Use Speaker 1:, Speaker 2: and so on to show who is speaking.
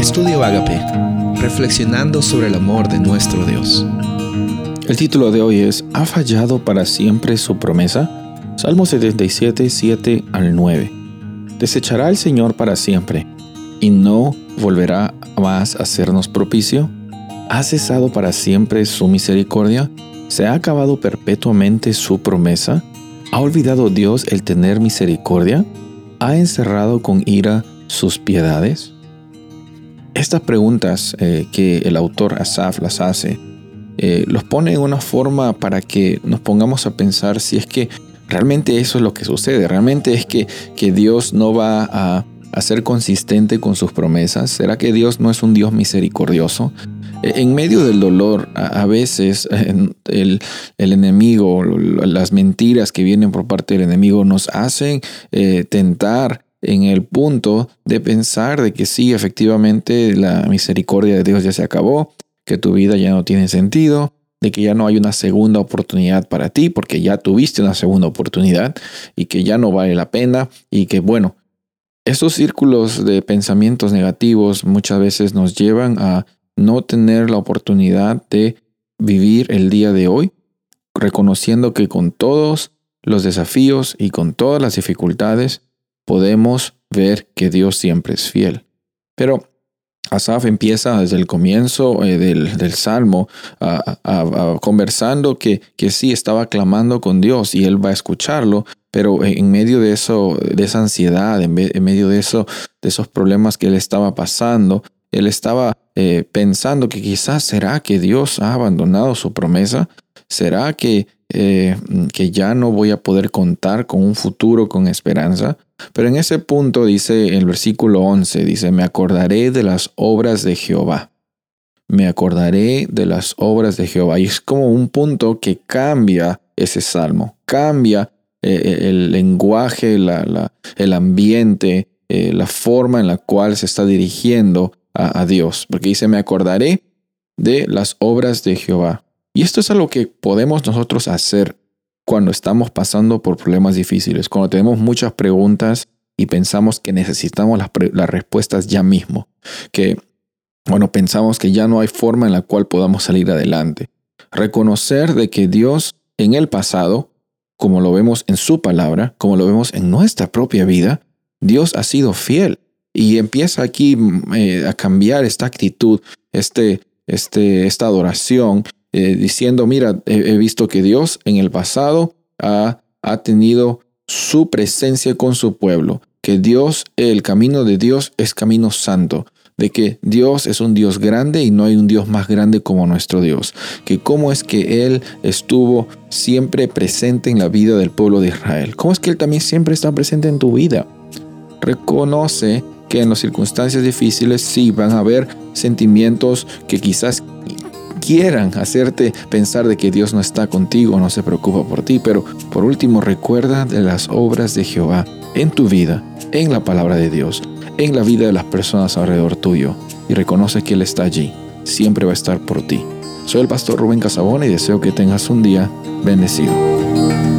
Speaker 1: Estudio Agape, reflexionando sobre el amor de nuestro Dios.
Speaker 2: El título de hoy es ¿Ha fallado para siempre su promesa? Salmo 77, 7 al 9. ¿Desechará el Señor para siempre y no volverá más a hacernos propicio? ¿Ha cesado para siempre su misericordia? ¿Se ha acabado perpetuamente su promesa? ¿Ha olvidado Dios el tener misericordia? ¿Ha encerrado con ira sus piedades? Estas preguntas eh, que el autor Asaf las hace, eh, los pone en una forma para que nos pongamos a pensar si es que realmente eso es lo que sucede, realmente es que, que Dios no va a, a ser consistente con sus promesas, ¿será que Dios no es un Dios misericordioso? En medio del dolor, a veces el, enemigo, las mentiras que vienen por parte del enemigo nos hacen eh, tentar en el punto de pensar de que sí, efectivamente, la misericordia de Dios ya se acabó, que tu vida ya no tiene sentido, de que ya no hay una segunda oportunidad para ti, porque ya tuviste una segunda oportunidad y que ya no vale la pena y que bueno, esos círculos de pensamientos negativos muchas veces nos llevan a no tener la oportunidad de vivir el día de hoy, reconociendo que con todos los desafíos y con todas las dificultades podemos ver que Dios siempre es fiel. Pero Asaf empieza desde el comienzo eh, del, Salmo conversando que, que sí estaba clamando con Dios y él va a escucharlo, pero en medio de eso, de esa ansiedad, en, medio de eso, de esos problemas que él estaba pasando, él estaba eh, pensando que quizás será que Dios ha abandonado su promesa, será que, eh, que ya no voy a poder contar con un futuro con esperanza. Pero en ese punto dice el versículo 11, dice, me acordaré de las obras de Jehová. Me acordaré de las obras de Jehová. Y es como un punto que cambia ese salmo, cambia eh, el lenguaje, la, el ambiente, la forma en la cual se está dirigiendo a, Dios, porque dice, me acordaré de las obras de Jehová. Y esto es algo que podemos nosotros hacer cuando estamos pasando por problemas difíciles, cuando tenemos muchas preguntas y pensamos que necesitamos las, respuestas ya mismo, que, bueno, pensamos que ya no hay forma en la cual podamos salir adelante. Reconocer de que Dios en el pasado, como lo vemos en su palabra, como lo vemos en nuestra propia vida, Dios ha sido fiel. Y empieza aquí mm, eh, a cambiar esta actitud, este, este, esta adoración, eh, diciendo, mira, he, visto que Dios en el pasado ha, ha tenido su presencia con su pueblo, que Dios, el camino de Dios es camino santo, de que Dios es un Dios grande y no hay un Dios más grande como nuestro Dios, que cómo es que Él estuvo siempre presente en la vida del pueblo de Israel, cómo es que Él también siempre está presente en tu vida. Reconoce que en las circunstancias difíciles sí van a haber sentimientos que quizás quieran hacerte pensar de que Dios no está contigo, no se preocupa por ti, pero por último recuerda de las obras de Jehová en tu vida, en la palabra de Dios, en la vida de las personas alrededor tuyo y reconoce que Él está allí, siempre va a estar por ti. Soy el pastor Rubén Casabona y deseo que tengas un día bendecido.